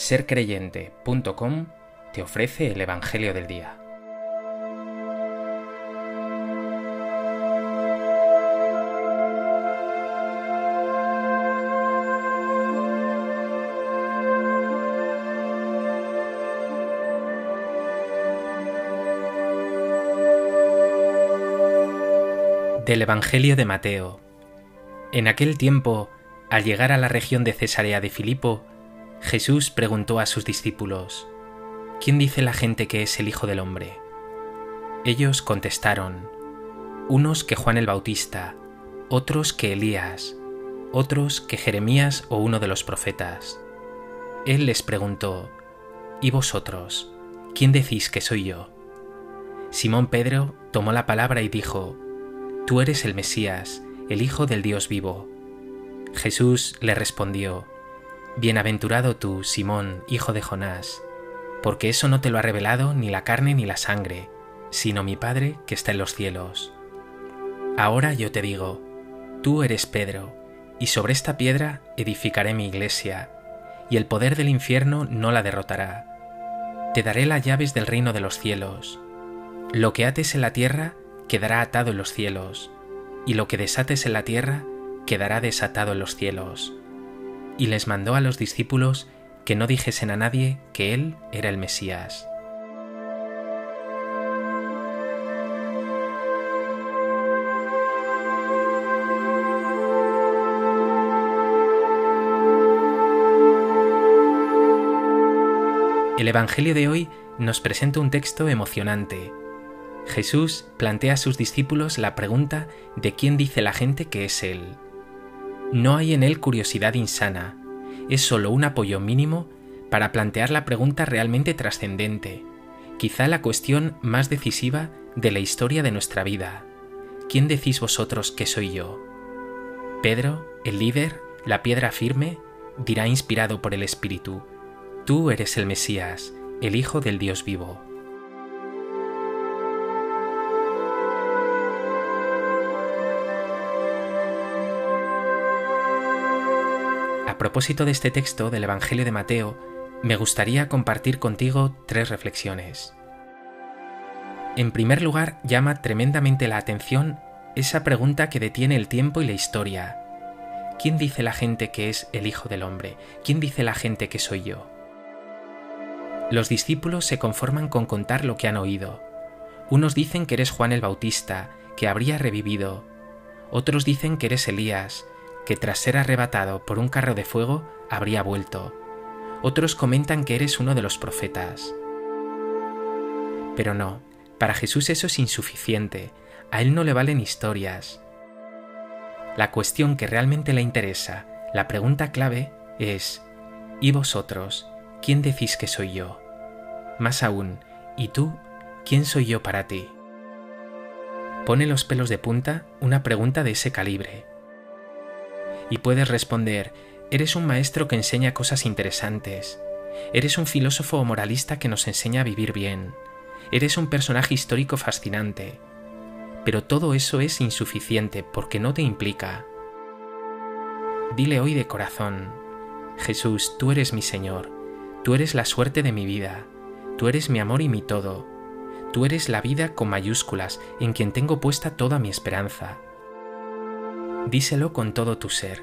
sercreyente.com te ofrece el Evangelio del Día. Del Evangelio de Mateo. En aquel tiempo, al llegar a la región de Cesarea de Filipo, Jesús preguntó a sus discípulos, ¿Quién dice la gente que es el Hijo del Hombre? Ellos contestaron, unos que Juan el Bautista, otros que Elías, otros que Jeremías o uno de los profetas. Él les preguntó, ¿Y vosotros? ¿Quién decís que soy yo? Simón Pedro tomó la palabra y dijo, Tú eres el Mesías, el Hijo del Dios vivo. Jesús le respondió, Bienaventurado tú, Simón, hijo de Jonás, porque eso no te lo ha revelado ni la carne ni la sangre, sino mi Padre que está en los cielos. Ahora yo te digo, tú eres Pedro, y sobre esta piedra edificaré mi iglesia, y el poder del infierno no la derrotará. Te daré las llaves del reino de los cielos. Lo que ates en la tierra quedará atado en los cielos, y lo que desates en la tierra quedará desatado en los cielos y les mandó a los discípulos que no dijesen a nadie que Él era el Mesías. El Evangelio de hoy nos presenta un texto emocionante. Jesús plantea a sus discípulos la pregunta de quién dice la gente que es Él. No hay en él curiosidad insana, es solo un apoyo mínimo para plantear la pregunta realmente trascendente, quizá la cuestión más decisiva de la historia de nuestra vida. ¿Quién decís vosotros que soy yo? Pedro, el líder, la piedra firme, dirá inspirado por el Espíritu, Tú eres el Mesías, el Hijo del Dios vivo. Propósito de este texto del Evangelio de Mateo, me gustaría compartir contigo tres reflexiones. En primer lugar, llama tremendamente la atención esa pregunta que detiene el tiempo y la historia. ¿Quién dice la gente que es el Hijo del Hombre? ¿Quién dice la gente que soy yo? Los discípulos se conforman con contar lo que han oído. Unos dicen que eres Juan el Bautista, que habría revivido. Otros dicen que eres Elías, que tras ser arrebatado por un carro de fuego habría vuelto. Otros comentan que eres uno de los profetas. Pero no, para Jesús eso es insuficiente, a él no le valen historias. La cuestión que realmente le interesa, la pregunta clave, es, ¿y vosotros? ¿Quién decís que soy yo? Más aún, ¿y tú? ¿Quién soy yo para ti? Pone los pelos de punta una pregunta de ese calibre y puedes responder, eres un maestro que enseña cosas interesantes, eres un filósofo o moralista que nos enseña a vivir bien, eres un personaje histórico fascinante, pero todo eso es insuficiente porque no te implica. Dile hoy de corazón, Jesús, tú eres mi Señor, tú eres la suerte de mi vida, tú eres mi amor y mi todo, tú eres la vida con mayúsculas en quien tengo puesta toda mi esperanza. Díselo con todo tu ser,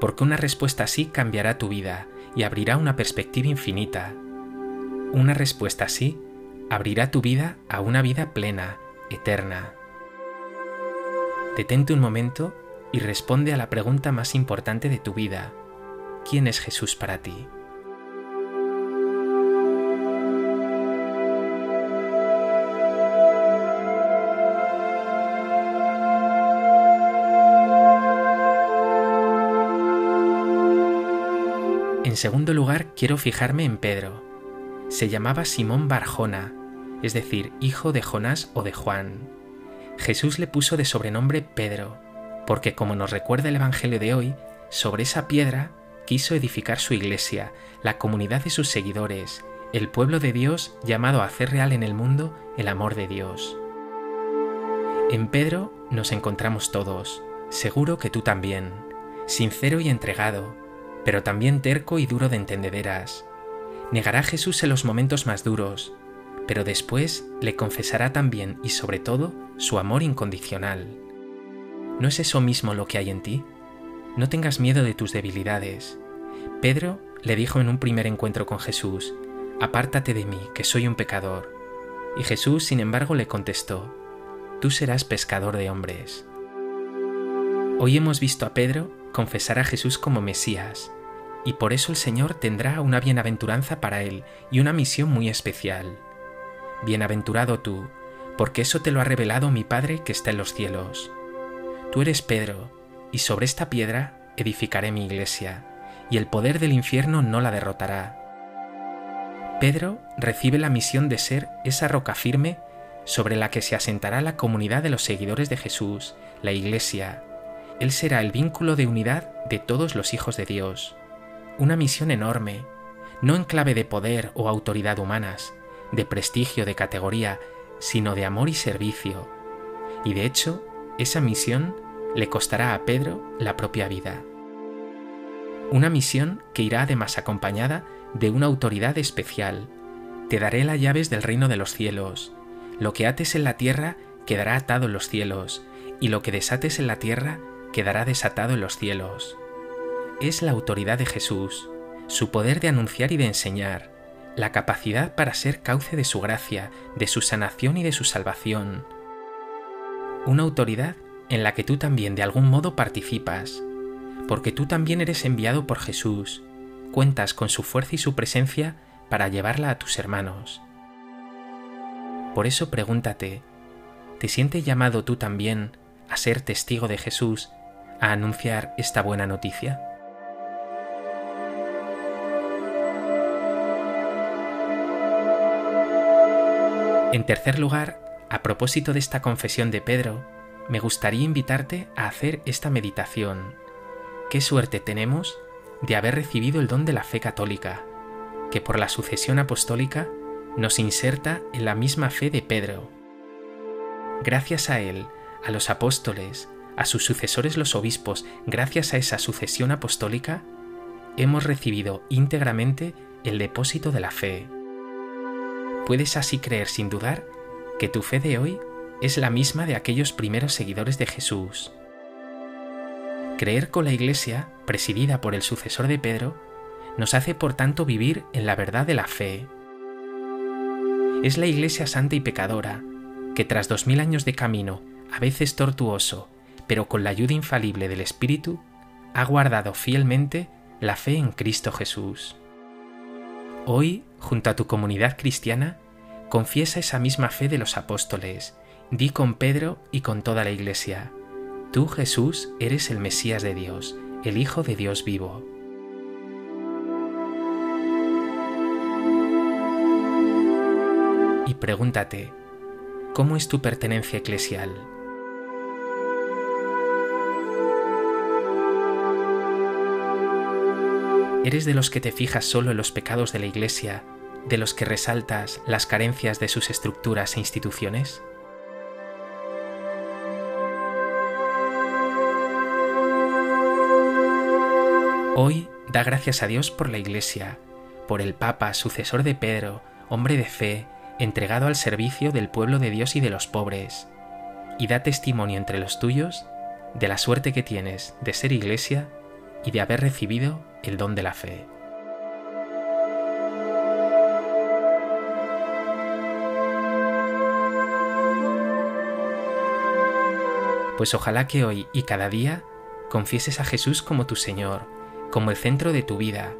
porque una respuesta así cambiará tu vida y abrirá una perspectiva infinita. Una respuesta así abrirá tu vida a una vida plena, eterna. Detente un momento y responde a la pregunta más importante de tu vida. ¿Quién es Jesús para ti? En segundo lugar, quiero fijarme en Pedro. Se llamaba Simón Barjona, es decir, hijo de Jonás o de Juan. Jesús le puso de sobrenombre Pedro, porque como nos recuerda el Evangelio de hoy, sobre esa piedra quiso edificar su iglesia, la comunidad de sus seguidores, el pueblo de Dios llamado a hacer real en el mundo el amor de Dios. En Pedro nos encontramos todos, seguro que tú también, sincero y entregado, pero también terco y duro de entendederas. Negará a Jesús en los momentos más duros, pero después le confesará también y sobre todo su amor incondicional. ¿No es eso mismo lo que hay en ti? No tengas miedo de tus debilidades. Pedro le dijo en un primer encuentro con Jesús, Apártate de mí, que soy un pecador. Y Jesús, sin embargo, le contestó, Tú serás pescador de hombres. Hoy hemos visto a Pedro confesar a Jesús como Mesías, y por eso el Señor tendrá una bienaventuranza para él y una misión muy especial. Bienaventurado tú, porque eso te lo ha revelado mi Padre que está en los cielos. Tú eres Pedro, y sobre esta piedra edificaré mi iglesia, y el poder del infierno no la derrotará. Pedro recibe la misión de ser esa roca firme sobre la que se asentará la comunidad de los seguidores de Jesús, la iglesia. Él será el vínculo de unidad de todos los hijos de Dios una misión enorme, no en clave de poder o autoridad humanas, de prestigio, de categoría, sino de amor y servicio. Y de hecho, esa misión le costará a Pedro la propia vida. Una misión que irá además acompañada de una autoridad especial. Te daré las llaves del reino de los cielos. Lo que ates en la tierra quedará atado en los cielos, y lo que desates en la tierra quedará desatado en los cielos es la autoridad de Jesús, su poder de anunciar y de enseñar, la capacidad para ser cauce de su gracia, de su sanación y de su salvación. Una autoridad en la que tú también de algún modo participas, porque tú también eres enviado por Jesús, cuentas con su fuerza y su presencia para llevarla a tus hermanos. Por eso pregúntate, ¿te sientes llamado tú también a ser testigo de Jesús, a anunciar esta buena noticia? En tercer lugar, a propósito de esta confesión de Pedro, me gustaría invitarte a hacer esta meditación. Qué suerte tenemos de haber recibido el don de la fe católica, que por la sucesión apostólica nos inserta en la misma fe de Pedro. Gracias a él, a los apóstoles, a sus sucesores los obispos, gracias a esa sucesión apostólica, hemos recibido íntegramente el depósito de la fe. Puedes así creer sin dudar que tu fe de hoy es la misma de aquellos primeros seguidores de Jesús. Creer con la Iglesia, presidida por el sucesor de Pedro, nos hace por tanto vivir en la verdad de la fe. Es la Iglesia santa y pecadora, que tras dos mil años de camino, a veces tortuoso, pero con la ayuda infalible del Espíritu, ha guardado fielmente la fe en Cristo Jesús. Hoy, junto a tu comunidad cristiana, confiesa esa misma fe de los apóstoles, di con Pedro y con toda la Iglesia, tú Jesús eres el Mesías de Dios, el Hijo de Dios vivo. Y pregúntate, ¿cómo es tu pertenencia eclesial? ¿Eres de los que te fijas solo en los pecados de la Iglesia, de los que resaltas las carencias de sus estructuras e instituciones? Hoy da gracias a Dios por la Iglesia, por el Papa, sucesor de Pedro, hombre de fe, entregado al servicio del pueblo de Dios y de los pobres, y da testimonio entre los tuyos de la suerte que tienes de ser Iglesia y de haber recibido el don de la fe. Pues ojalá que hoy y cada día confieses a Jesús como tu Señor, como el centro de tu vida,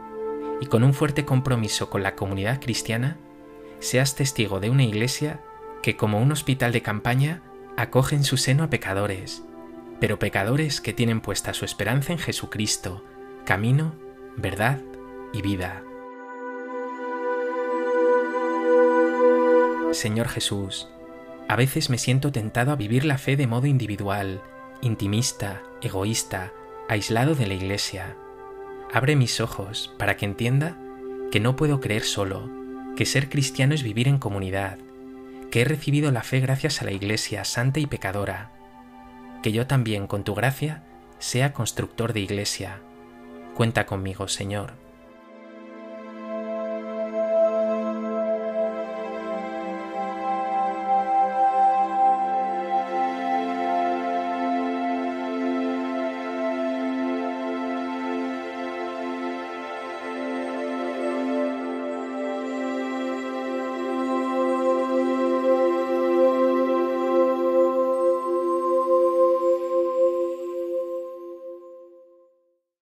y con un fuerte compromiso con la comunidad cristiana, seas testigo de una iglesia que como un hospital de campaña acoge en su seno a pecadores, pero pecadores que tienen puesta su esperanza en Jesucristo, camino verdad y vida. Señor Jesús, a veces me siento tentado a vivir la fe de modo individual, intimista, egoísta, aislado de la Iglesia. Abre mis ojos para que entienda que no puedo creer solo, que ser cristiano es vivir en comunidad, que he recibido la fe gracias a la Iglesia santa y pecadora, que yo también, con tu gracia, sea constructor de Iglesia Cuenta conmigo, Señor.